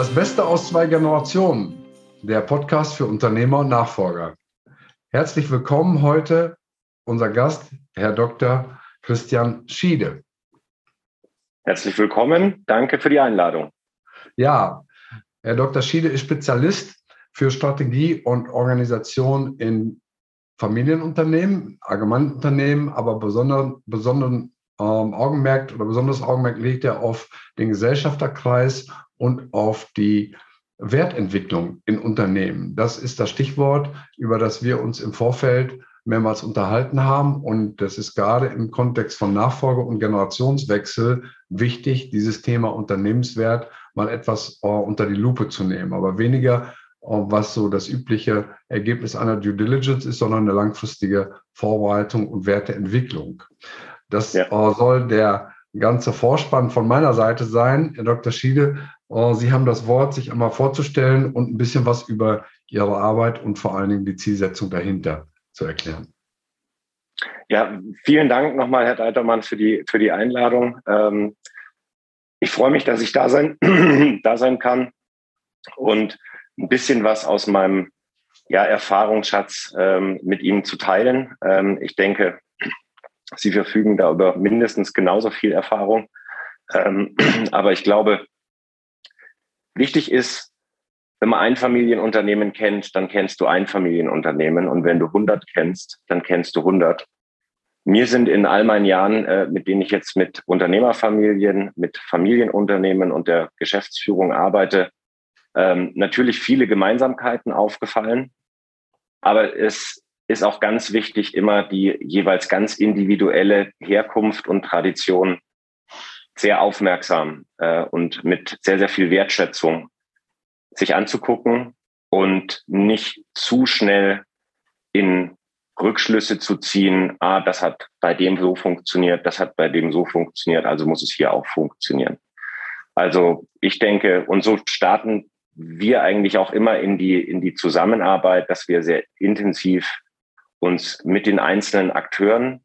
Das Beste aus zwei Generationen, der Podcast für Unternehmer und Nachfolger. Herzlich willkommen heute unser Gast, Herr Dr. Christian Schiede. Herzlich willkommen, danke für die Einladung. Ja, Herr Dr. Schiede ist Spezialist für Strategie und Organisation in Familienunternehmen, Allgemeinunternehmen, aber besonderen, besonderen ähm, Augenmerk oder besonderes Augenmerk legt er auf den Gesellschafterkreis und auf die Wertentwicklung in Unternehmen. Das ist das Stichwort, über das wir uns im Vorfeld mehrmals unterhalten haben. Und das ist gerade im Kontext von Nachfolge und Generationswechsel wichtig, dieses Thema Unternehmenswert mal etwas uh, unter die Lupe zu nehmen. Aber weniger, uh, was so das übliche Ergebnis einer Due Diligence ist, sondern eine langfristige Vorbereitung und Werteentwicklung. Das ja. uh, soll der ganze Vorspann von meiner Seite sein. Herr Dr. Schiede, äh, Sie haben das Wort, sich einmal vorzustellen und ein bisschen was über Ihre Arbeit und vor allen Dingen die Zielsetzung dahinter zu erklären. Ja, vielen Dank nochmal, Herr Deitermann, für die, für die Einladung. Ähm, ich freue mich, dass ich da sein, da sein kann und ein bisschen was aus meinem ja, Erfahrungsschatz ähm, mit Ihnen zu teilen. Ähm, ich denke, Sie verfügen da über mindestens genauso viel Erfahrung. Ähm, aber ich glaube, wichtig ist, wenn man ein Familienunternehmen kennt, dann kennst du ein Familienunternehmen. Und wenn du 100 kennst, dann kennst du 100. Mir sind in all meinen Jahren, äh, mit denen ich jetzt mit Unternehmerfamilien, mit Familienunternehmen und der Geschäftsführung arbeite, ähm, natürlich viele Gemeinsamkeiten aufgefallen. Aber es ist auch ganz wichtig, immer die jeweils ganz individuelle Herkunft und Tradition sehr aufmerksam äh, und mit sehr, sehr viel Wertschätzung sich anzugucken und nicht zu schnell in Rückschlüsse zu ziehen, ah, das hat bei dem so funktioniert, das hat bei dem so funktioniert, also muss es hier auch funktionieren. Also ich denke, und so starten wir eigentlich auch immer in die, in die Zusammenarbeit, dass wir sehr intensiv uns mit den einzelnen Akteuren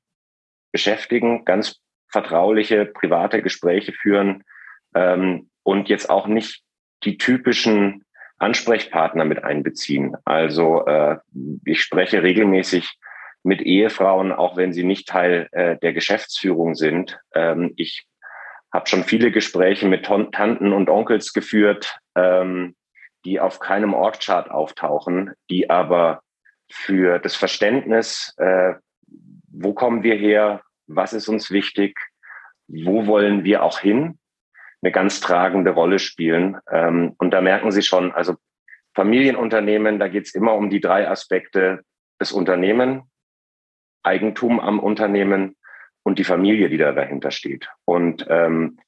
beschäftigen, ganz vertrauliche, private Gespräche führen ähm, und jetzt auch nicht die typischen Ansprechpartner mit einbeziehen. Also äh, ich spreche regelmäßig mit Ehefrauen, auch wenn sie nicht Teil äh, der Geschäftsführung sind. Ähm, ich habe schon viele Gespräche mit Tanten und Onkels geführt, ähm, die auf keinem Orgchart auftauchen, die aber für das Verständnis, äh, wo kommen wir her, was ist uns wichtig, wo wollen wir auch hin, eine ganz tragende Rolle spielen. Ähm, und da merken Sie schon, also Familienunternehmen, da geht es immer um die drei Aspekte des Unternehmen, Eigentum am Unternehmen und die Familie, die da dahinter steht. Und ähm,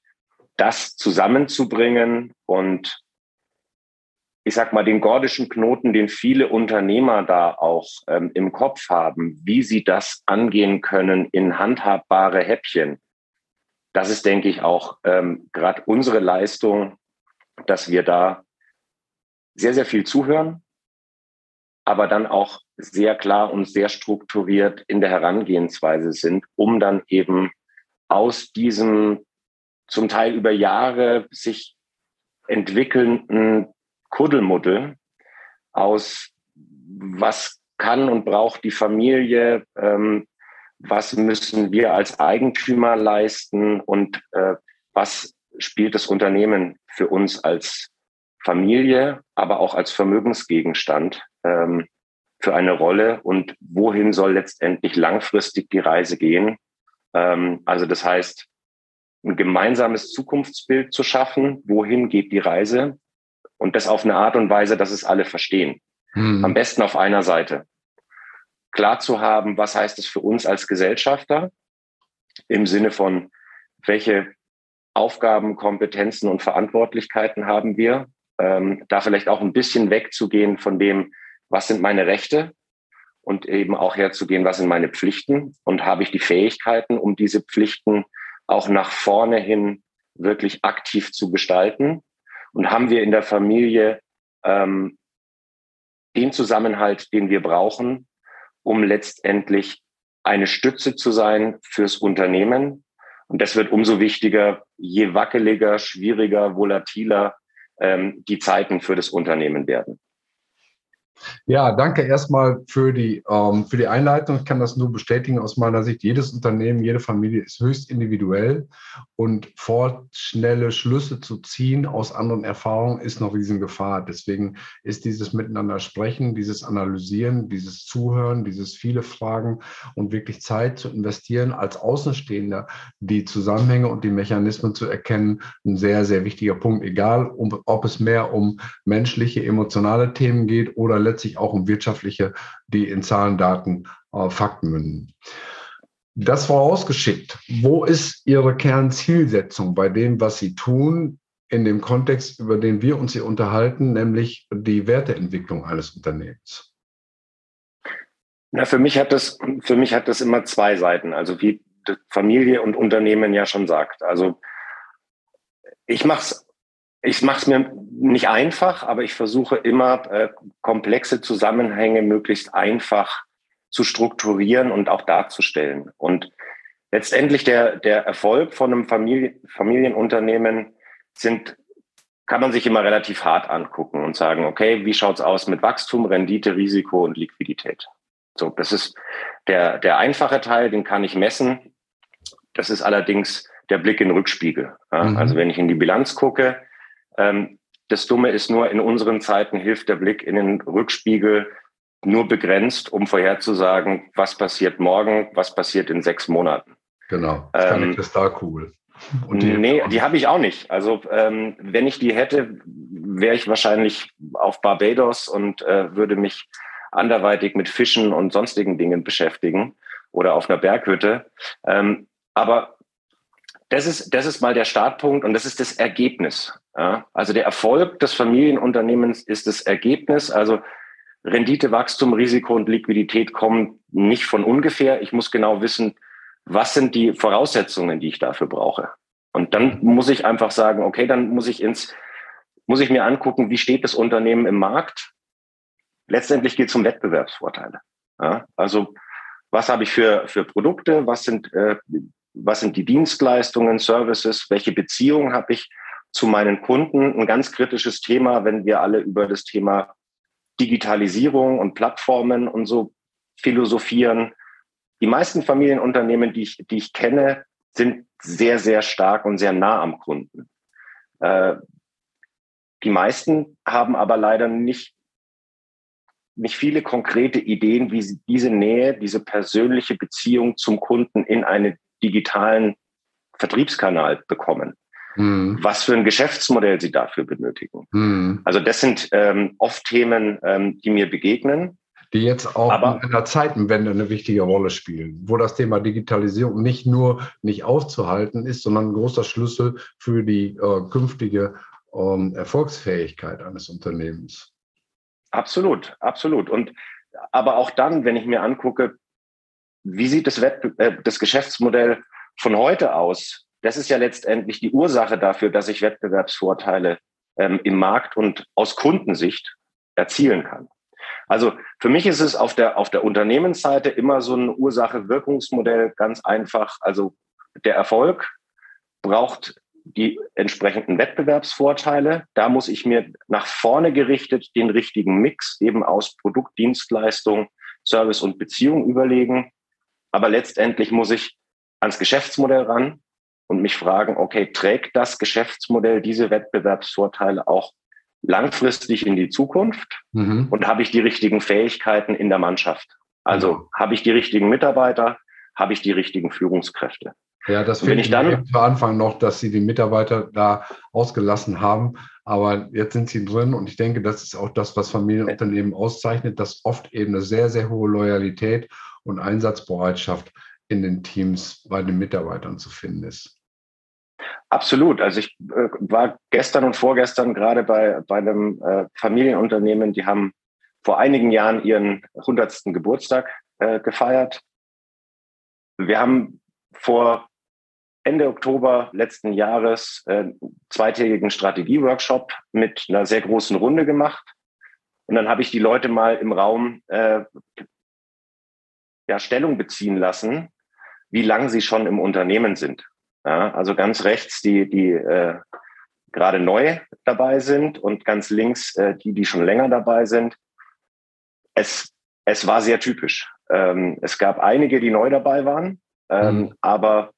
das zusammenzubringen und ich sag mal, den gordischen Knoten, den viele Unternehmer da auch ähm, im Kopf haben, wie sie das angehen können in handhabbare Häppchen. Das ist, denke ich, auch ähm, gerade unsere Leistung, dass wir da sehr, sehr viel zuhören, aber dann auch sehr klar und sehr strukturiert in der Herangehensweise sind, um dann eben aus diesem zum Teil über Jahre sich entwickelnden Kuddelmuddel aus, was kann und braucht die Familie, ähm, was müssen wir als Eigentümer leisten und äh, was spielt das Unternehmen für uns als Familie, aber auch als Vermögensgegenstand ähm, für eine Rolle und wohin soll letztendlich langfristig die Reise gehen. Ähm, also das heißt, ein gemeinsames Zukunftsbild zu schaffen, wohin geht die Reise und das auf eine Art und Weise, dass es alle verstehen. Hm. Am besten auf einer Seite. Klar zu haben, was heißt es für uns als Gesellschafter im Sinne von, welche Aufgaben, Kompetenzen und Verantwortlichkeiten haben wir. Ähm, da vielleicht auch ein bisschen wegzugehen von dem, was sind meine Rechte und eben auch herzugehen, was sind meine Pflichten und habe ich die Fähigkeiten, um diese Pflichten auch nach vorne hin wirklich aktiv zu gestalten und haben wir in der Familie ähm, den Zusammenhalt, den wir brauchen, um letztendlich eine Stütze zu sein fürs Unternehmen. Und das wird umso wichtiger, je wackeliger, schwieriger, volatiler ähm, die Zeiten für das Unternehmen werden. Ja, danke erstmal für die, ähm, für die Einleitung. Ich kann das nur bestätigen aus meiner Sicht. Jedes Unternehmen, jede Familie ist höchst individuell und vorschnelle Schlüsse zu ziehen aus anderen Erfahrungen ist noch Riesengefahr. Deswegen ist dieses Miteinander sprechen, dieses Analysieren, dieses Zuhören, dieses viele Fragen und wirklich Zeit zu investieren, als Außenstehender die Zusammenhänge und die Mechanismen zu erkennen, ein sehr, sehr wichtiger Punkt. Egal, ob es mehr um menschliche, emotionale Themen geht oder letztlich auch um wirtschaftliche, die in Zahlen, Daten, äh, Fakten münden. Das vorausgeschickt, wo ist Ihre Kernzielsetzung bei dem, was Sie tun, in dem Kontext, über den wir uns hier unterhalten, nämlich die Werteentwicklung eines Unternehmens? Na, für mich hat das, für mich hat das immer zwei Seiten. Also wie Familie und Unternehmen ja schon sagt. Also ich mache es ich mache es mir nicht einfach, aber ich versuche immer äh, komplexe Zusammenhänge möglichst einfach zu strukturieren und auch darzustellen. Und letztendlich der, der Erfolg von einem Familie, Familienunternehmen sind, kann man sich immer relativ hart angucken und sagen, okay, wie schaut's aus mit Wachstum, Rendite, Risiko und Liquidität? So, das ist der, der einfache Teil, den kann ich messen. Das ist allerdings der Blick in den Rückspiegel. Ja? Mhm. Also wenn ich in die Bilanz gucke, ähm, das Dumme ist nur, in unseren Zeiten hilft der Blick in den Rückspiegel nur begrenzt, um vorherzusagen, was passiert morgen, was passiert in sechs Monaten. Genau, das ist keine ähm, Kristallkugel. Und die nee, die habe ich auch nicht. Also ähm, wenn ich die hätte, wäre ich wahrscheinlich auf Barbados und äh, würde mich anderweitig mit Fischen und sonstigen Dingen beschäftigen oder auf einer Berghütte. Ähm, aber das ist, das ist mal der Startpunkt und das ist das Ergebnis. Ja? Also der Erfolg des Familienunternehmens ist das Ergebnis. Also Rendite, Wachstum, Risiko und Liquidität kommen nicht von ungefähr. Ich muss genau wissen, was sind die Voraussetzungen, die ich dafür brauche. Und dann muss ich einfach sagen, okay, dann muss ich ins, muss ich mir angucken, wie steht das Unternehmen im Markt. Letztendlich geht es um Wettbewerbsvorteile. Ja? Also was habe ich für, für Produkte? Was sind äh, was sind die Dienstleistungen, Services, welche Beziehungen habe ich zu meinen Kunden. Ein ganz kritisches Thema, wenn wir alle über das Thema Digitalisierung und Plattformen und so philosophieren. Die meisten Familienunternehmen, die ich, die ich kenne, sind sehr, sehr stark und sehr nah am Kunden. Äh, die meisten haben aber leider nicht, nicht viele konkrete Ideen, wie sie diese Nähe, diese persönliche Beziehung zum Kunden in eine digitalen Vertriebskanal bekommen. Mhm. Was für ein Geschäftsmodell sie dafür benötigen. Mhm. Also das sind ähm, oft Themen, ähm, die mir begegnen. Die jetzt auch Aber, in der Zeitenwende eine wichtige Rolle spielen, wo das Thema Digitalisierung nicht nur nicht aufzuhalten ist, sondern ein großer Schlüssel für die äh, künftige ähm, Erfolgsfähigkeit eines Unternehmens. Absolut, absolut. Und aber auch dann, wenn ich mir angucke, wie sieht das, Wettbe äh, das Geschäftsmodell von heute aus? Das ist ja letztendlich die Ursache dafür, dass ich Wettbewerbsvorteile ähm, im Markt und aus Kundensicht erzielen kann. Also für mich ist es auf der, auf der Unternehmensseite immer so ein Ursache-Wirkungsmodell ganz einfach. Also der Erfolg braucht die entsprechenden Wettbewerbsvorteile. Da muss ich mir nach vorne gerichtet den richtigen Mix eben aus Produkt, Dienstleistung, Service und Beziehung überlegen. Aber letztendlich muss ich ans Geschäftsmodell ran und mich fragen, okay, trägt das Geschäftsmodell diese Wettbewerbsvorteile auch langfristig in die Zukunft? Mhm. Und habe ich die richtigen Fähigkeiten in der Mannschaft? Also mhm. habe ich die richtigen Mitarbeiter? Habe ich die richtigen Führungskräfte? Ja, das finde ich dann zu Anfang noch, dass sie die Mitarbeiter da ausgelassen haben. Aber jetzt sind sie drin und ich denke, das ist auch das, was Familienunternehmen auszeichnet, dass oft eben eine sehr, sehr hohe Loyalität und Einsatzbereitschaft in den Teams bei den Mitarbeitern zu finden ist. Absolut. Also ich äh, war gestern und vorgestern gerade bei, bei einem äh, Familienunternehmen, die haben vor einigen Jahren ihren 100. Geburtstag äh, gefeiert. Wir haben vor Ende Oktober letzten Jahres äh, zweitägigen Strategieworkshop mit einer sehr großen Runde gemacht. Und dann habe ich die Leute mal im Raum äh, ja, Stellung beziehen lassen, wie lange sie schon im Unternehmen sind. Ja, also ganz rechts die, die äh, gerade neu dabei sind und ganz links äh, die, die schon länger dabei sind. Es, es war sehr typisch. Ähm, es gab einige, die neu dabei waren, ähm, mhm. aber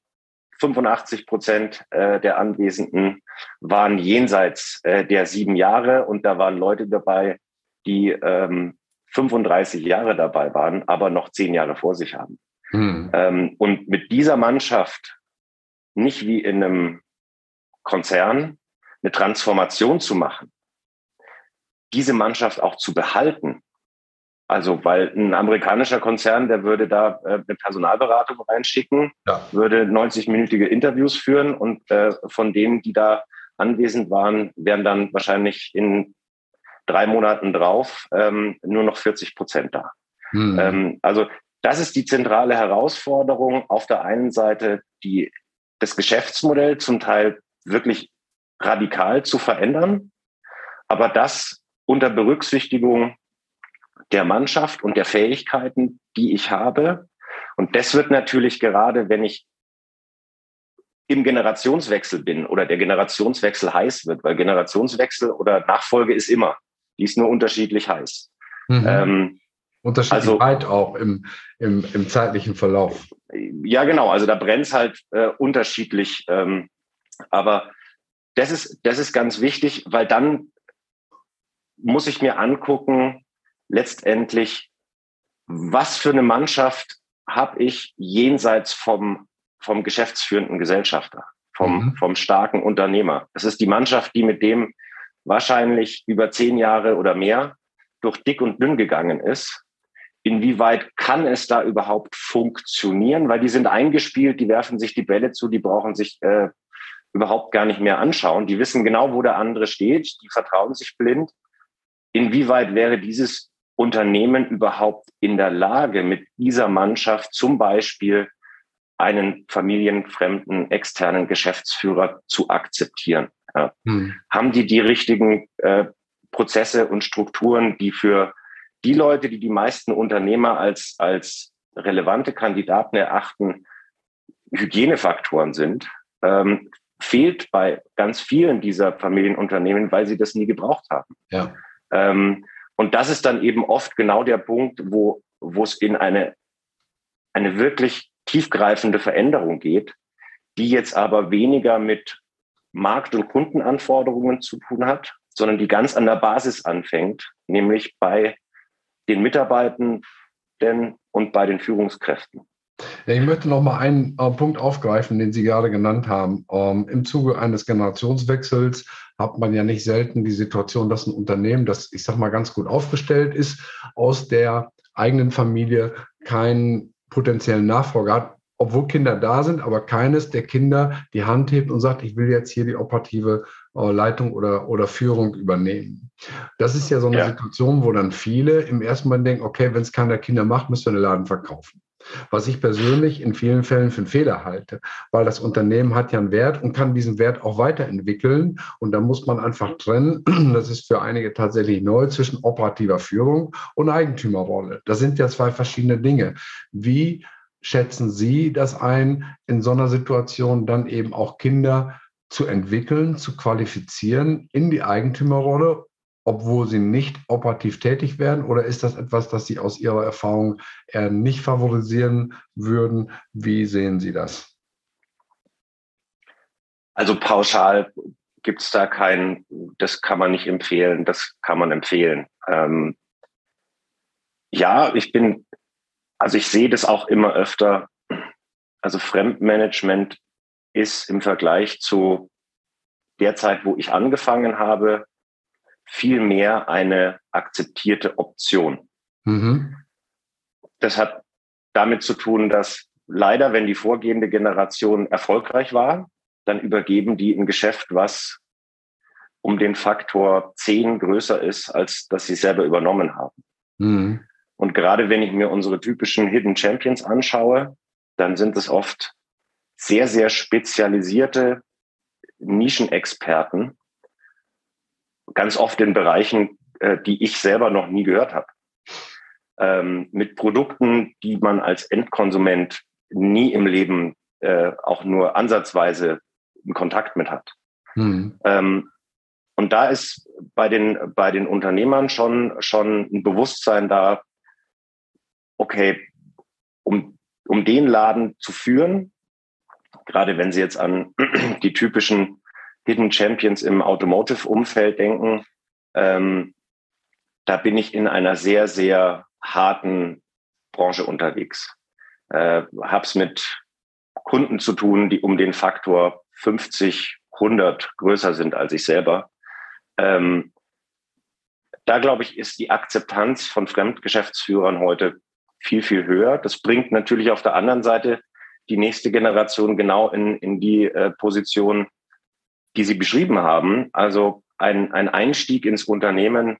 85 Prozent äh, der Anwesenden waren jenseits äh, der sieben Jahre und da waren Leute dabei, die ähm, 35 Jahre dabei waren, aber noch zehn Jahre vor sich haben. Mhm. Ähm, und mit dieser Mannschaft nicht wie in einem Konzern eine Transformation zu machen, diese Mannschaft auch zu behalten also, weil ein amerikanischer Konzern, der würde da äh, eine Personalberatung reinschicken, ja. würde 90-minütige Interviews führen und äh, von denen, die da anwesend waren, wären dann wahrscheinlich in drei Monaten drauf ähm, nur noch 40 Prozent da. Hm. Ähm, also das ist die zentrale Herausforderung. Auf der einen Seite die, das Geschäftsmodell zum Teil wirklich radikal zu verändern, aber das unter Berücksichtigung der Mannschaft und der Fähigkeiten, die ich habe. Und das wird natürlich gerade, wenn ich im Generationswechsel bin oder der Generationswechsel heiß wird, weil Generationswechsel oder Nachfolge ist immer, die ist nur unterschiedlich heiß. Mhm. Ähm, unterschiedlich also, weit auch im, im, im zeitlichen Verlauf. Ja, genau. Also da brennt es halt äh, unterschiedlich. Ähm, aber das ist, das ist ganz wichtig, weil dann muss ich mir angucken, letztendlich, was für eine Mannschaft habe ich jenseits vom, vom geschäftsführenden Gesellschafter, vom, mhm. vom starken Unternehmer. Das ist die Mannschaft, die mit dem wahrscheinlich über zehn Jahre oder mehr durch dick und dünn gegangen ist. Inwieweit kann es da überhaupt funktionieren? Weil die sind eingespielt, die werfen sich die Bälle zu, die brauchen sich äh, überhaupt gar nicht mehr anschauen. Die wissen genau, wo der andere steht, die vertrauen sich blind. Inwieweit wäre dieses Unternehmen überhaupt in der Lage, mit dieser Mannschaft zum Beispiel einen familienfremden externen Geschäftsführer zu akzeptieren? Ja. Hm. Haben die die richtigen äh, Prozesse und Strukturen, die für die Leute, die die meisten Unternehmer als, als relevante Kandidaten erachten, Hygienefaktoren sind, ähm, fehlt bei ganz vielen dieser Familienunternehmen, weil sie das nie gebraucht haben. Ja. Ähm, und das ist dann eben oft genau der Punkt, wo, wo es in eine, eine wirklich tiefgreifende Veränderung geht, die jetzt aber weniger mit Markt- und Kundenanforderungen zu tun hat, sondern die ganz an der Basis anfängt, nämlich bei den Mitarbeitenden und bei den Führungskräften. Ja, ich möchte noch mal einen äh, Punkt aufgreifen, den Sie gerade genannt haben. Ähm, Im Zuge eines Generationswechsels hat man ja nicht selten die Situation, dass ein Unternehmen, das ich sag mal ganz gut aufgestellt ist, aus der eigenen Familie keinen potenziellen Nachfolger hat, obwohl Kinder da sind, aber keines der Kinder die Hand hebt und sagt, ich will jetzt hier die operative äh, Leitung oder, oder Führung übernehmen. Das ist ja so eine ja. Situation, wo dann viele im ersten Mal denken, okay, wenn es keiner Kinder macht, müssen wir den Laden verkaufen. Was ich persönlich in vielen Fällen für einen Fehler halte, weil das Unternehmen hat ja einen Wert und kann diesen Wert auch weiterentwickeln. Und da muss man einfach trennen, das ist für einige tatsächlich neu, zwischen operativer Führung und Eigentümerrolle. Das sind ja zwei verschiedene Dinge. Wie schätzen Sie das ein, in so einer Situation dann eben auch Kinder zu entwickeln, zu qualifizieren in die Eigentümerrolle obwohl sie nicht operativ tätig werden? Oder ist das etwas, das Sie aus Ihrer Erfahrung eher nicht favorisieren würden? Wie sehen Sie das? Also pauschal gibt es da keinen, das kann man nicht empfehlen, das kann man empfehlen. Ähm, ja, ich bin, also ich sehe das auch immer öfter. Also Fremdmanagement ist im Vergleich zu der Zeit, wo ich angefangen habe, vielmehr eine akzeptierte Option. Mhm. Das hat damit zu tun, dass leider, wenn die vorgehende Generation erfolgreich war, dann übergeben die ein Geschäft, was um den Faktor 10 größer ist, als dass sie selber übernommen haben. Mhm. Und gerade wenn ich mir unsere typischen Hidden Champions anschaue, dann sind es oft sehr, sehr spezialisierte Nischenexperten, ganz oft in Bereichen, äh, die ich selber noch nie gehört habe. Ähm, mit Produkten, die man als Endkonsument nie im Leben äh, auch nur ansatzweise in Kontakt mit hat. Mhm. Ähm, und da ist bei den, bei den Unternehmern schon, schon ein Bewusstsein da, okay, um, um den Laden zu führen, gerade wenn Sie jetzt an die typischen Hidden Champions im Automotive-Umfeld denken, ähm, da bin ich in einer sehr, sehr harten Branche unterwegs. Äh, hab's mit Kunden zu tun, die um den Faktor 50, 100 größer sind als ich selber. Ähm, da glaube ich, ist die Akzeptanz von Fremdgeschäftsführern heute viel, viel höher. Das bringt natürlich auf der anderen Seite die nächste Generation genau in, in die äh, Position, die Sie beschrieben haben. Also ein, ein Einstieg ins Unternehmen,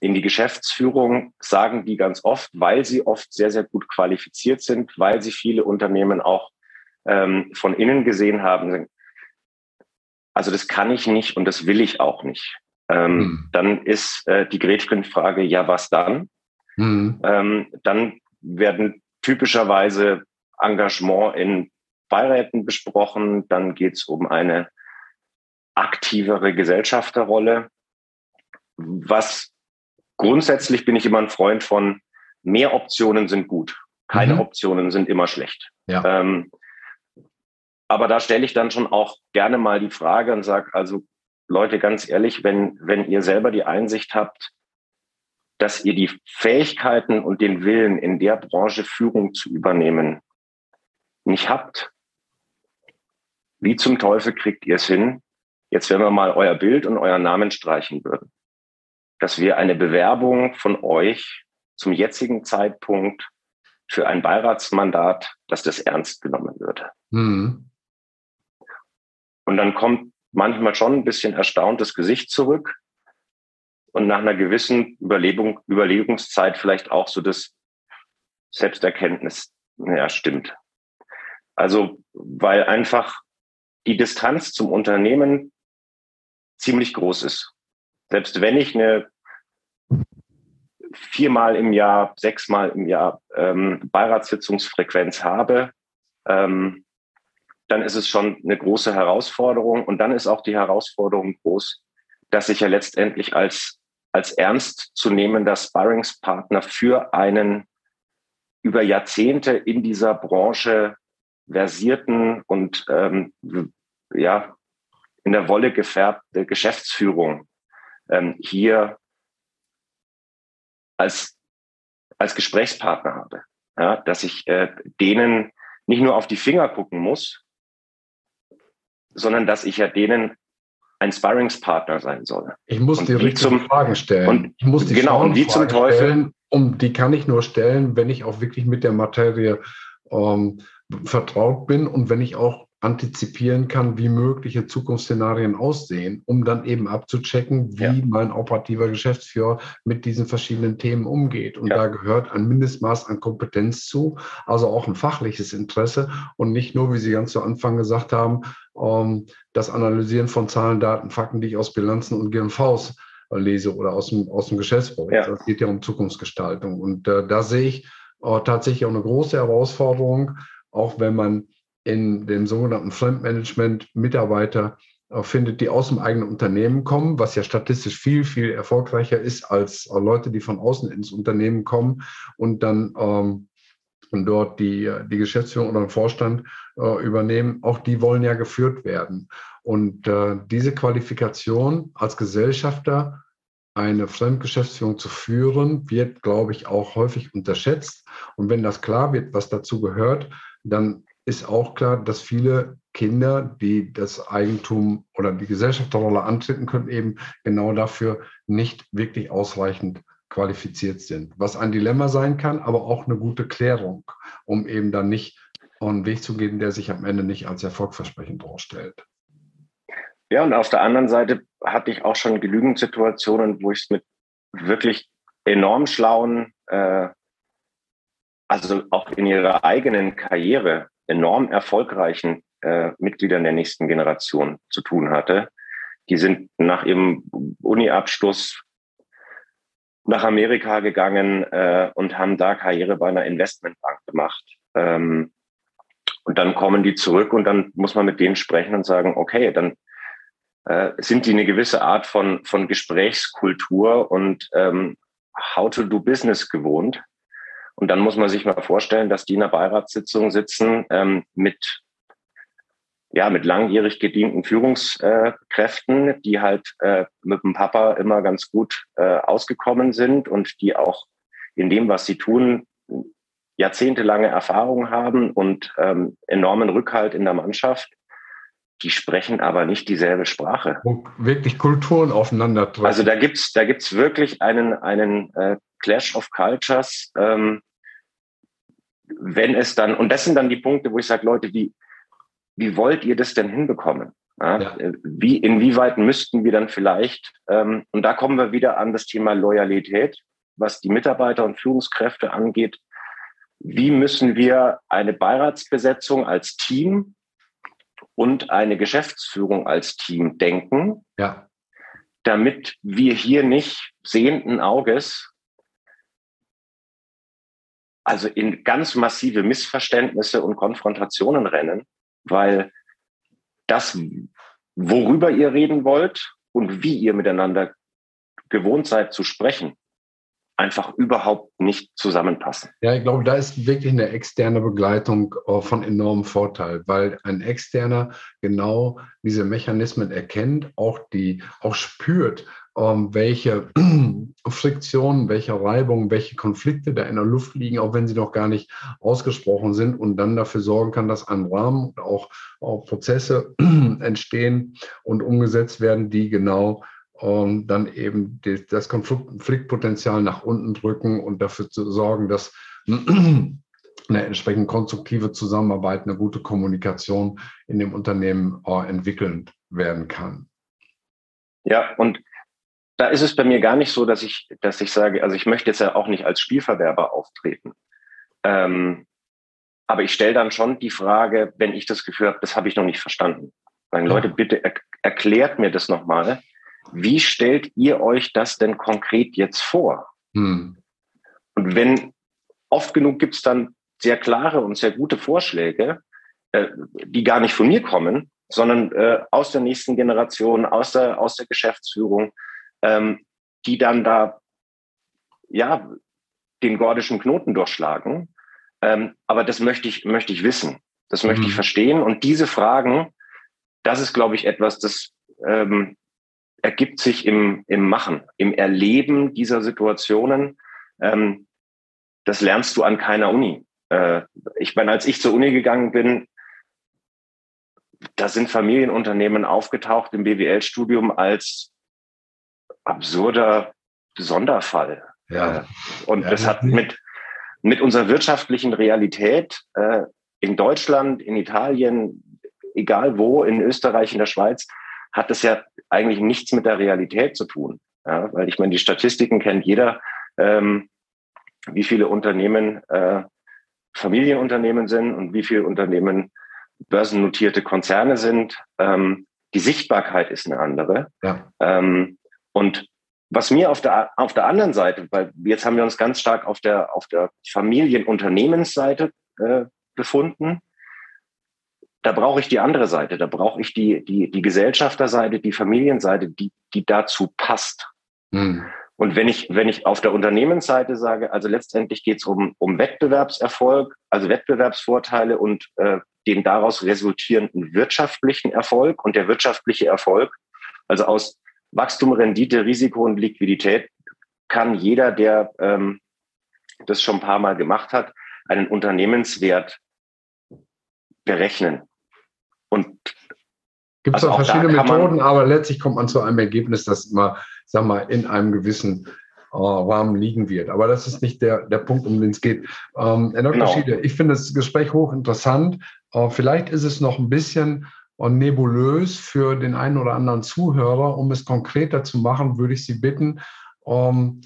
in die Geschäftsführung, sagen die ganz oft, weil sie oft sehr, sehr gut qualifiziert sind, weil sie viele Unternehmen auch ähm, von innen gesehen haben. Also das kann ich nicht und das will ich auch nicht. Ähm, hm. Dann ist äh, die Gretchenfrage, ja, was dann? Hm. Ähm, dann werden typischerweise Engagement in Beiräten besprochen. Dann geht es um eine aktivere Gesellschafterrolle. Was grundsätzlich bin ich immer ein Freund von mehr Optionen sind gut. Keine mhm. Optionen sind immer schlecht. Ja. Ähm, aber da stelle ich dann schon auch gerne mal die Frage und sage, also Leute, ganz ehrlich, wenn, wenn ihr selber die Einsicht habt, dass ihr die Fähigkeiten und den Willen in der Branche Führung zu übernehmen nicht habt, wie zum Teufel kriegt ihr es hin, jetzt wenn wir mal euer Bild und euren Namen streichen würden, dass wir eine Bewerbung von euch zum jetzigen Zeitpunkt für ein Beiratsmandat, dass das ernst genommen würde. Mhm. Und dann kommt manchmal schon ein bisschen erstauntes Gesicht zurück und nach einer gewissen Überlegung, Überlegungszeit vielleicht auch so das Selbsterkenntnis, ja, stimmt. Also, weil einfach die Distanz zum Unternehmen ziemlich groß ist. Selbst wenn ich eine viermal im Jahr, sechsmal im Jahr ähm, Beiratssitzungsfrequenz habe, ähm, dann ist es schon eine große Herausforderung. Und dann ist auch die Herausforderung groß, dass ich ja letztendlich als, als ernst zu nehmender Sparringspartner für einen über Jahrzehnte in dieser Branche versierten und ähm, ja in der Wolle gefärbte Geschäftsführung ähm, hier als als Gesprächspartner habe, ja, dass ich äh, denen nicht nur auf die Finger gucken muss, sondern dass ich ja denen ein Sparringspartner sein soll. Ich muss und die richtigen Fragen stellen. Und ich muss die genau, und die zum Teufel. Stellen, um die kann ich nur stellen, wenn ich auch wirklich mit der Materie ähm, vertraut bin und wenn ich auch antizipieren kann, wie mögliche Zukunftsszenarien aussehen, um dann eben abzuchecken, wie ja. mein operativer Geschäftsführer mit diesen verschiedenen Themen umgeht. Und ja. da gehört ein Mindestmaß an Kompetenz zu, also auch ein fachliches Interesse und nicht nur, wie Sie ganz zu Anfang gesagt haben, ähm, das Analysieren von Zahlen, Daten, Fakten, die ich aus Bilanzen und GMVs äh, lese oder aus dem, aus dem Geschäftsbau. Ja. Das geht ja um Zukunftsgestaltung. Und äh, da sehe ich äh, tatsächlich auch eine große Herausforderung, auch wenn man in dem sogenannten Fremdmanagement Mitarbeiter äh, findet, die aus dem eigenen Unternehmen kommen, was ja statistisch viel, viel erfolgreicher ist als äh, Leute, die von außen ins Unternehmen kommen und dann ähm, und dort die, die Geschäftsführung oder den Vorstand äh, übernehmen, auch die wollen ja geführt werden. Und äh, diese Qualifikation als Gesellschafter eine Fremdgeschäftsführung zu führen, wird, glaube ich, auch häufig unterschätzt. Und wenn das klar wird, was dazu gehört, dann ist auch klar, dass viele Kinder, die das Eigentum oder die Gesellschafterrolle antreten können, eben genau dafür nicht wirklich ausreichend qualifiziert sind. Was ein Dilemma sein kann, aber auch eine gute Klärung, um eben dann nicht einen Weg zu gehen, der sich am Ende nicht als erfolgversprechend darstellt. Ja, und auf der anderen Seite hatte ich auch schon genügend Situationen, wo ich es mit wirklich enorm schlauen, äh, also auch in ihrer eigenen Karriere enorm erfolgreichen äh, Mitgliedern der nächsten Generation zu tun hatte. Die sind nach ihrem Uni-Abschluss nach Amerika gegangen äh, und haben da Karriere bei einer Investmentbank gemacht. Ähm, und dann kommen die zurück und dann muss man mit denen sprechen und sagen, okay, dann äh, sind die eine gewisse Art von, von Gesprächskultur und ähm, How to do Business gewohnt. Und dann muss man sich mal vorstellen, dass die in einer Beiratssitzung sitzen ähm, mit ja, mit langjährig gedienten Führungskräften, die halt äh, mit dem Papa immer ganz gut äh, ausgekommen sind und die auch in dem, was sie tun, jahrzehntelange Erfahrung haben und ähm, enormen Rückhalt in der Mannschaft. Die sprechen aber nicht dieselbe Sprache. Und wirklich Kulturen aufeinandertreffen. Also da gibt's da gibt's wirklich einen, einen äh, Clash of Cultures. Ähm, wenn es dann, und das sind dann die Punkte, wo ich sage, Leute, wie, wie wollt ihr das denn hinbekommen? Ja, ja. Wie, inwieweit müssten wir dann vielleicht, ähm, und da kommen wir wieder an das Thema Loyalität, was die Mitarbeiter und Führungskräfte angeht. Wie müssen wir eine Beiratsbesetzung als Team und eine Geschäftsführung als Team denken, ja. damit wir hier nicht sehenden Auges also in ganz massive Missverständnisse und Konfrontationen rennen, weil das, worüber ihr reden wollt und wie ihr miteinander gewohnt seid zu sprechen, einfach überhaupt nicht zusammenpassen. Ja, ich glaube, da ist wirklich eine externe Begleitung äh, von enormem Vorteil, weil ein externer genau diese Mechanismen erkennt, auch die auch spürt, ähm, welche Friktionen, welche Reibungen, welche Konflikte da in der Luft liegen, auch wenn sie noch gar nicht ausgesprochen sind und dann dafür sorgen kann, dass ein Rahmen und auch, auch Prozesse entstehen und umgesetzt werden, die genau ähm, dann eben das Konfliktpotenzial nach unten drücken und dafür zu sorgen, dass eine entsprechend konstruktive Zusammenarbeit, eine gute Kommunikation in dem Unternehmen äh, entwickeln werden kann. Ja, und da ist es bei mir gar nicht so, dass ich, dass ich sage, also ich möchte jetzt ja auch nicht als Spielverderber auftreten. Ähm, aber ich stelle dann schon die Frage, wenn ich das Gefühl habe, das habe ich noch nicht verstanden. Sagen, Leute, bitte er, erklärt mir das nochmal. Wie stellt ihr euch das denn konkret jetzt vor? Hm. Und wenn oft genug gibt es dann sehr klare und sehr gute Vorschläge, äh, die gar nicht von mir kommen, sondern äh, aus der nächsten Generation, aus der, aus der Geschäftsführung, ähm, die dann da ja den gordischen Knoten durchschlagen. Ähm, aber das möchte ich, möchte ich wissen. Das möchte mhm. ich verstehen. Und diese Fragen, das ist, glaube ich, etwas, das ähm, ergibt sich im, im Machen, im Erleben dieser Situationen. Ähm, das lernst du an keiner Uni. Äh, ich meine, als ich zur Uni gegangen bin, da sind Familienunternehmen aufgetaucht im BWL-Studium als absurder Sonderfall. Ja. Äh, und ja, das hat mit, mit unserer wirtschaftlichen Realität äh, in Deutschland, in Italien, egal wo, in Österreich, in der Schweiz, hat das ja eigentlich nichts mit der Realität zu tun. Ja, weil ich meine, die Statistiken kennt jeder, ähm, wie viele Unternehmen äh, Familienunternehmen sind und wie viele Unternehmen börsennotierte Konzerne sind. Ähm, die Sichtbarkeit ist eine andere. Ja. Ähm, und was mir auf der, auf der anderen Seite, weil jetzt haben wir uns ganz stark auf der, auf der Familienunternehmensseite äh, befunden, da brauche ich die andere Seite, da brauche ich die, die, die Gesellschafterseite, die Familienseite, die, die dazu passt. Hm. Und wenn ich, wenn ich auf der Unternehmensseite sage, also letztendlich geht es um, um Wettbewerbserfolg, also Wettbewerbsvorteile und äh, den daraus resultierenden wirtschaftlichen Erfolg und der wirtschaftliche Erfolg, also aus Wachstum, Rendite, Risiko und Liquidität kann jeder, der ähm, das schon ein paar Mal gemacht hat, einen Unternehmenswert berechnen. Gibt es also auch verschiedene Methoden, aber letztlich kommt man zu einem Ergebnis, das immer, sag mal, in einem gewissen äh, Rahmen liegen wird. Aber das ist nicht der, der Punkt, um den es geht. Ähm, Herr Dr. Genau. Schiede, ich finde das Gespräch hochinteressant. Äh, vielleicht ist es noch ein bisschen und nebulös für den einen oder anderen Zuhörer. Um es konkreter zu machen, würde ich Sie bitten, um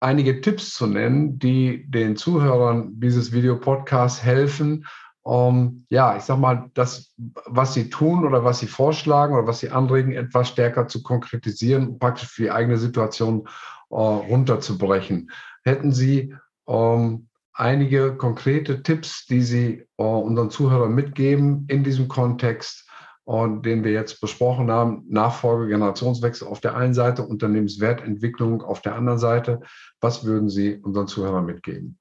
einige Tipps zu nennen, die den Zuhörern dieses Videopodcasts helfen, um, ja, ich sag mal, das, was sie tun oder was sie vorschlagen oder was sie anregen, etwas stärker zu konkretisieren, praktisch für die eigene Situation uh, runterzubrechen. Hätten Sie um, einige konkrete Tipps, die Sie äh, unseren Zuhörern mitgeben in diesem Kontext, und den wir jetzt besprochen haben, Nachfolge, Generationswechsel auf der einen Seite, Unternehmenswertentwicklung auf der anderen Seite. Was würden Sie unseren Zuhörern mitgeben?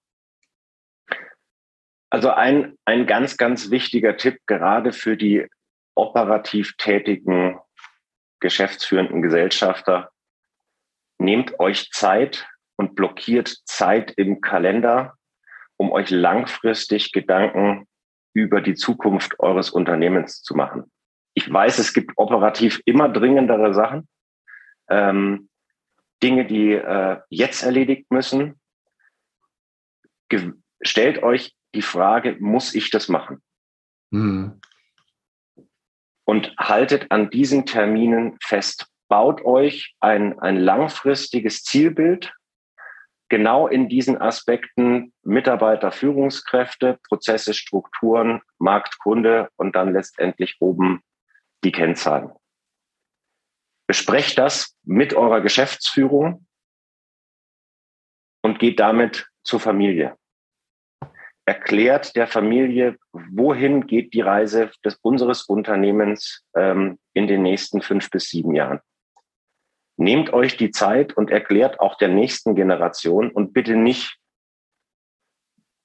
Also ein, ein ganz, ganz wichtiger Tipp, gerade für die operativ tätigen geschäftsführenden Gesellschafter, nehmt euch Zeit und blockiert Zeit im Kalender, um euch langfristig Gedanken über die Zukunft eures Unternehmens zu machen. Ich weiß, es gibt operativ immer dringendere Sachen, ähm, Dinge, die äh, jetzt erledigt müssen. Ge stellt euch die Frage, muss ich das machen? Mhm. Und haltet an diesen Terminen fest. Baut euch ein, ein langfristiges Zielbild, genau in diesen Aspekten Mitarbeiter, Führungskräfte, Prozesse, Strukturen, Markt, Kunde und dann letztendlich oben die Kennzahlen. Besprecht das mit eurer Geschäftsführung und geht damit zur Familie. Erklärt der Familie, wohin geht die Reise des, unseres Unternehmens ähm, in den nächsten fünf bis sieben Jahren. Nehmt euch die Zeit und erklärt auch der nächsten Generation und bitte nicht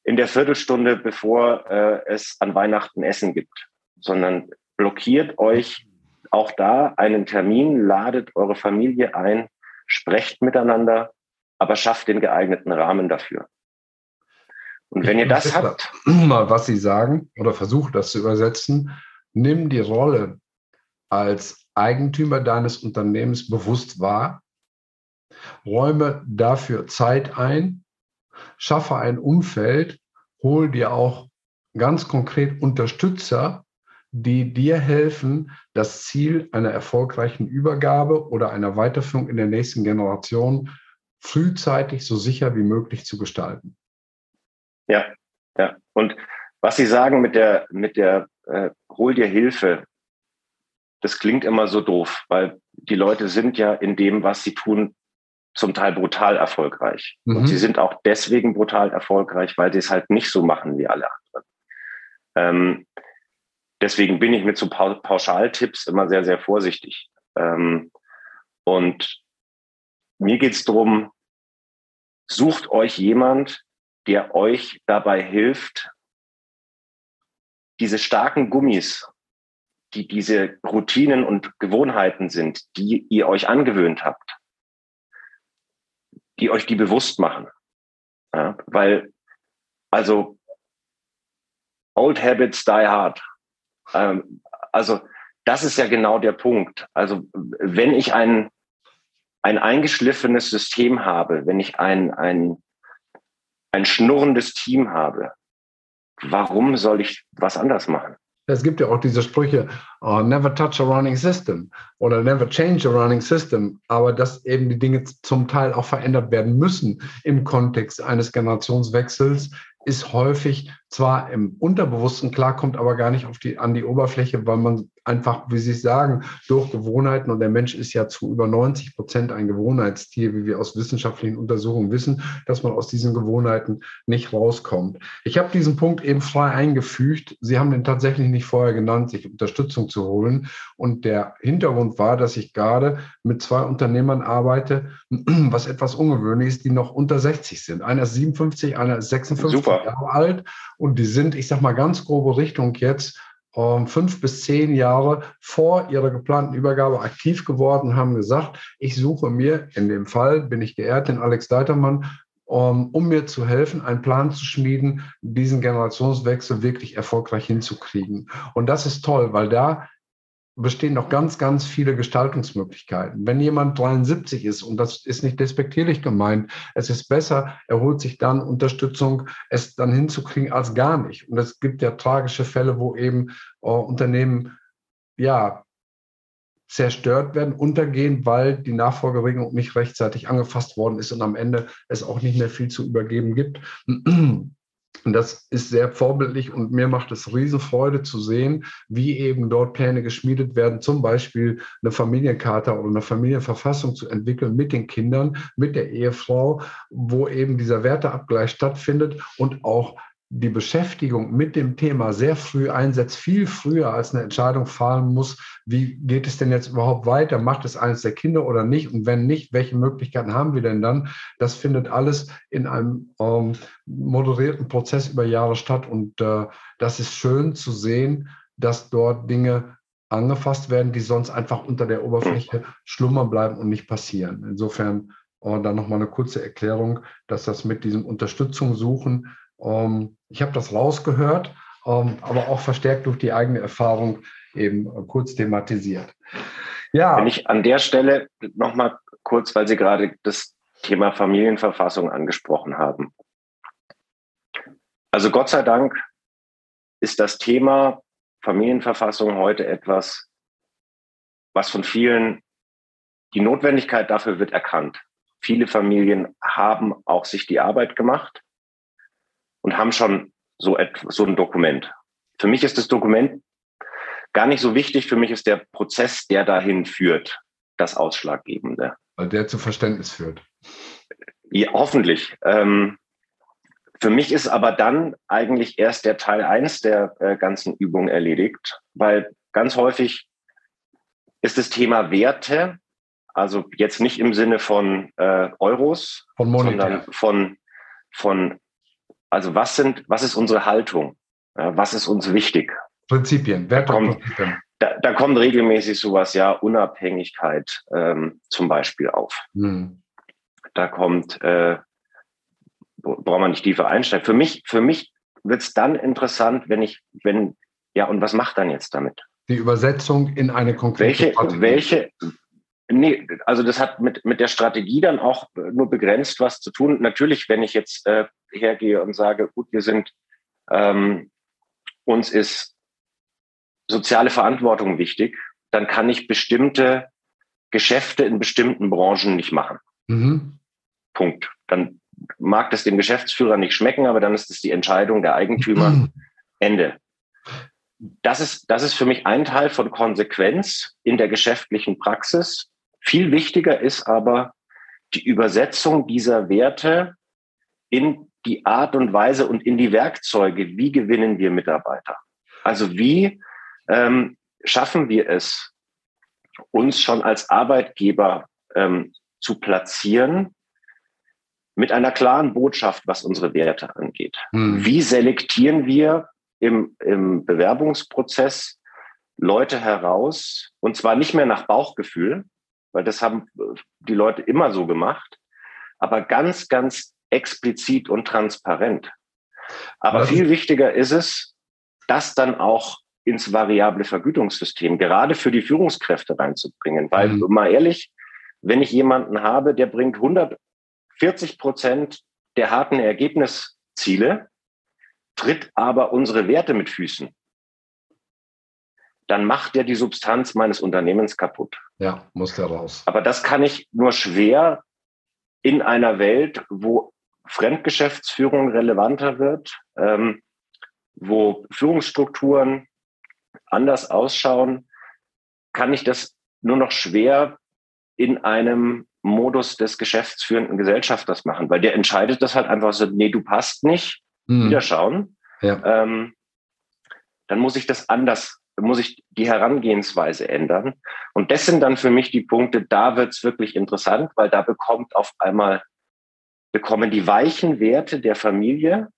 in der Viertelstunde, bevor äh, es an Weihnachten Essen gibt, sondern blockiert euch auch da einen Termin, ladet eure Familie ein, sprecht miteinander, aber schafft den geeigneten Rahmen dafür. Und wenn ihr das habt. Mal, was Sie sagen oder versucht das zu übersetzen, nimm die Rolle als Eigentümer deines Unternehmens bewusst wahr, räume dafür Zeit ein, schaffe ein Umfeld, hol dir auch ganz konkret Unterstützer, die dir helfen, das Ziel einer erfolgreichen Übergabe oder einer Weiterführung in der nächsten Generation frühzeitig so sicher wie möglich zu gestalten. Ja, ja. Und was Sie sagen mit der, mit der äh, Hol dir Hilfe, das klingt immer so doof, weil die Leute sind ja in dem, was sie tun, zum Teil brutal erfolgreich. Mhm. Und sie sind auch deswegen brutal erfolgreich, weil sie es halt nicht so machen wie alle anderen. Ähm, deswegen bin ich mit so Pauschaltipps immer sehr, sehr vorsichtig. Ähm, und mir geht es darum, sucht euch jemand, der euch dabei hilft, diese starken Gummis, die diese Routinen und Gewohnheiten sind, die ihr euch angewöhnt habt, die euch die bewusst machen. Ja, weil, also, old habits die hard. Ähm, also das ist ja genau der Punkt. Also wenn ich ein, ein eingeschliffenes System habe, wenn ich ein, ein, ein schnurrendes Team habe, warum soll ich was anders machen? Es gibt ja auch diese Sprüche, oh, never touch a running system oder never change a running system, aber dass eben die Dinge zum Teil auch verändert werden müssen im Kontext eines Generationswechsels, ist häufig zwar im Unterbewussten klar, kommt aber gar nicht auf die, an die Oberfläche, weil man einfach, wie Sie sagen, durch Gewohnheiten und der Mensch ist ja zu über 90 Prozent ein Gewohnheitstier, wie wir aus wissenschaftlichen Untersuchungen wissen, dass man aus diesen Gewohnheiten nicht rauskommt. Ich habe diesen Punkt eben frei eingefügt. Sie haben den tatsächlich nicht vorher genannt, sich Unterstützung zu holen. Und der Hintergrund war, dass ich gerade mit zwei Unternehmern arbeite, was etwas ungewöhnlich ist, die noch unter 60 sind. Einer ist 57, einer ist 56 Super. Jahre alt und die sind, ich sag mal, ganz grobe Richtung jetzt ähm, fünf bis zehn Jahre vor ihrer geplanten Übergabe aktiv geworden, haben gesagt, ich suche mir, in dem Fall bin ich geehrt, den Alex Deitermann, um, ähm, um mir zu helfen, einen Plan zu schmieden, diesen Generationswechsel wirklich erfolgreich hinzukriegen. Und das ist toll, weil da bestehen noch ganz, ganz viele Gestaltungsmöglichkeiten. Wenn jemand 73 ist, und das ist nicht despektierlich gemeint, es ist besser, er holt sich dann Unterstützung, es dann hinzukriegen, als gar nicht. Und es gibt ja tragische Fälle, wo eben äh, Unternehmen, ja, zerstört werden, untergehen, weil die Nachfolgeregelung nicht rechtzeitig angefasst worden ist und am Ende es auch nicht mehr viel zu übergeben gibt. Und das ist sehr vorbildlich und mir macht es Riesenfreude zu sehen, wie eben dort Pläne geschmiedet werden, zum Beispiel eine Familienkarte oder eine Familienverfassung zu entwickeln mit den Kindern, mit der Ehefrau, wo eben dieser Werteabgleich stattfindet und auch die Beschäftigung mit dem Thema sehr früh einsetzt, viel früher als eine Entscheidung fallen muss, wie geht es denn jetzt überhaupt weiter? Macht es eines der Kinder oder nicht? Und wenn nicht, welche Möglichkeiten haben wir denn dann? Das findet alles in einem ähm, moderierten Prozess über Jahre statt. Und äh, das ist schön zu sehen, dass dort Dinge angefasst werden, die sonst einfach unter der Oberfläche schlummern bleiben und nicht passieren. Insofern äh, dann nochmal eine kurze Erklärung, dass das mit diesem Unterstützung suchen, ich habe das rausgehört, ähm, aber auch verstärkt durch die eigene Erfahrung eben äh, kurz thematisiert. Ja. Wenn ich an der Stelle nochmal kurz, weil Sie gerade das Thema Familienverfassung angesprochen haben. Also Gott sei Dank ist das Thema Familienverfassung heute etwas, was von vielen, die Notwendigkeit dafür wird erkannt. Viele Familien haben auch sich die Arbeit gemacht und haben schon so, so ein Dokument. Für mich ist das Dokument gar nicht so wichtig. Für mich ist der Prozess, der dahin führt, das Ausschlaggebende. Weil der zu Verständnis führt. Ja, hoffentlich. Ähm, für mich ist aber dann eigentlich erst der Teil eins der äh, ganzen Übung erledigt, weil ganz häufig ist das Thema Werte, also jetzt nicht im Sinne von äh, Euros, von sondern von, von, also was sind, was ist unsere Haltung? Was ist uns wichtig? Prinzipien, Werte da kommt, Da, da, kommt regelmäßig sowas, ja, Unabhängigkeit ähm, zum Beispiel auf. Hm. Da kommt äh, braucht man nicht tiefer einsteigen. Für mich, für mich wird es dann interessant, wenn ich, wenn, ja, und was macht dann jetzt damit? Die Übersetzung in eine konkrete welche, Strategie. Welche, nee, also das hat mit, mit der Strategie dann auch nur begrenzt was zu tun. Natürlich, wenn ich jetzt äh, hergehe und sage, gut, wir sind, ähm, uns ist soziale Verantwortung wichtig, dann kann ich bestimmte Geschäfte in bestimmten Branchen nicht machen. Mhm. Punkt. Dann mag das dem Geschäftsführer nicht schmecken, aber dann ist es die Entscheidung der Eigentümer. Ende. Das ist, das ist für mich ein Teil von Konsequenz in der geschäftlichen Praxis. Viel wichtiger ist aber die Übersetzung dieser Werte in die Art und Weise und in die Werkzeuge, wie gewinnen wir Mitarbeiter? Also wie ähm, schaffen wir es, uns schon als Arbeitgeber ähm, zu platzieren, mit einer klaren Botschaft, was unsere Werte angeht. Hm. Wie selektieren wir im, im Bewerbungsprozess Leute heraus, und zwar nicht mehr nach Bauchgefühl, weil das haben die Leute immer so gemacht, aber ganz, ganz explizit und transparent. Aber was? viel wichtiger ist es, das dann auch ins variable Vergütungssystem, gerade für die Führungskräfte reinzubringen. Weil, mhm. mal ehrlich, wenn ich jemanden habe, der bringt 100 40 Prozent der harten Ergebnisziele, tritt aber unsere Werte mit Füßen. Dann macht der die Substanz meines Unternehmens kaputt. Ja, muss der raus. Aber das kann ich nur schwer in einer Welt, wo Fremdgeschäftsführung relevanter wird, ähm, wo Führungsstrukturen anders ausschauen, kann ich das nur noch schwer in einem Modus des geschäftsführenden Gesellschafters machen, weil der entscheidet das halt einfach so, nee, du passt nicht, mhm. wieder schauen. Ja. Ähm, dann muss ich das anders, muss ich die Herangehensweise ändern. Und das sind dann für mich die Punkte, da wird's wirklich interessant, weil da bekommt auf einmal, bekommen die weichen Werte der Familie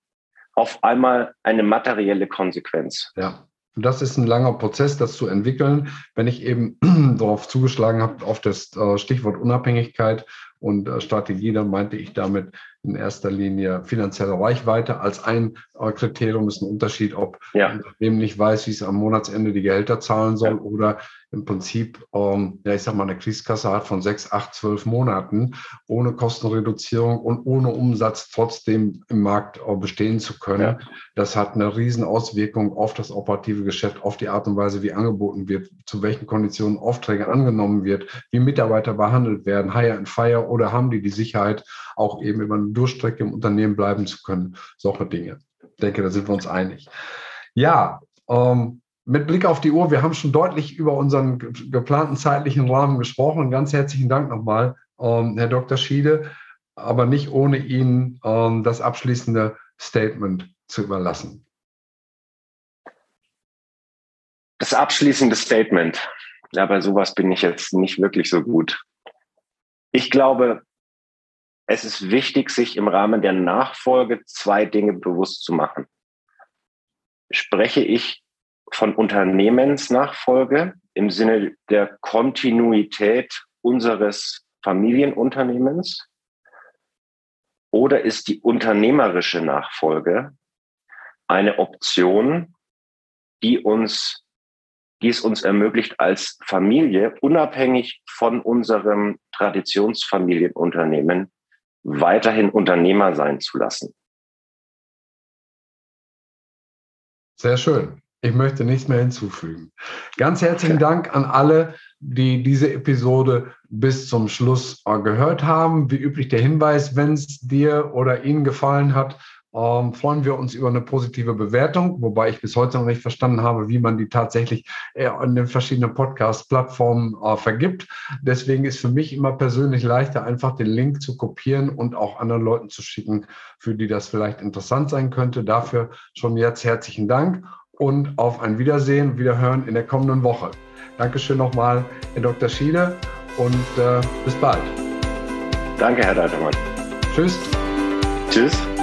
auf einmal eine materielle Konsequenz. Ja. Und das ist ein langer Prozess, das zu entwickeln. Wenn ich eben darauf zugeschlagen habe, auf das äh, Stichwort Unabhängigkeit und äh, Strategie, dann meinte ich damit in erster Linie finanzielle Reichweite als ein äh, Kriterium. ist ein Unterschied, ob ja. ein Unternehmen nicht weiß, wie es am Monatsende die Gehälter zahlen soll ja. oder im Prinzip, ähm, ja, ich sag mal, eine Kriegskasse hat von sechs, acht, zwölf Monaten ohne Kostenreduzierung und ohne Umsatz trotzdem im Markt äh, bestehen zu können. Ja. Das hat eine riesen Auswirkung auf das operative Geschäft, auf die Art und Weise, wie angeboten wird, zu welchen Konditionen Aufträge angenommen wird, wie Mitarbeiter behandelt werden, Hire and Fire oder haben die die Sicherheit, auch eben über eine Durchstrecke im Unternehmen bleiben zu können. Solche Dinge. Ich denke, da sind wir uns einig. Ja, ähm, mit Blick auf die Uhr, wir haben schon deutlich über unseren geplanten zeitlichen Rahmen gesprochen. Ganz herzlichen Dank nochmal, ähm, Herr Dr. Schiede, aber nicht ohne Ihnen ähm, das abschließende Statement zu überlassen. Das abschließende Statement. Ja, bei sowas bin ich jetzt nicht wirklich so gut. Ich glaube, es ist wichtig, sich im Rahmen der Nachfolge zwei Dinge bewusst zu machen. Spreche ich von Unternehmensnachfolge im Sinne der Kontinuität unseres Familienunternehmens? Oder ist die unternehmerische Nachfolge eine Option, die uns, die es uns ermöglicht, als Familie unabhängig von unserem Traditionsfamilienunternehmen weiterhin Unternehmer sein zu lassen? Sehr schön. Ich möchte nichts mehr hinzufügen. Ganz herzlichen Dank an alle, die diese Episode bis zum Schluss gehört haben. Wie üblich der Hinweis, wenn es dir oder Ihnen gefallen hat, ähm, freuen wir uns über eine positive Bewertung, wobei ich bis heute noch nicht verstanden habe, wie man die tatsächlich äh, an den verschiedenen Podcast-Plattformen äh, vergibt. Deswegen ist für mich immer persönlich leichter, einfach den Link zu kopieren und auch anderen Leuten zu schicken, für die das vielleicht interessant sein könnte. Dafür schon jetzt herzlichen Dank und auf ein Wiedersehen, Wiederhören in der kommenden Woche. Dankeschön nochmal, Herr Dr. Schiele, und äh, bis bald. Danke, Herr Deitermann. Tschüss. Tschüss.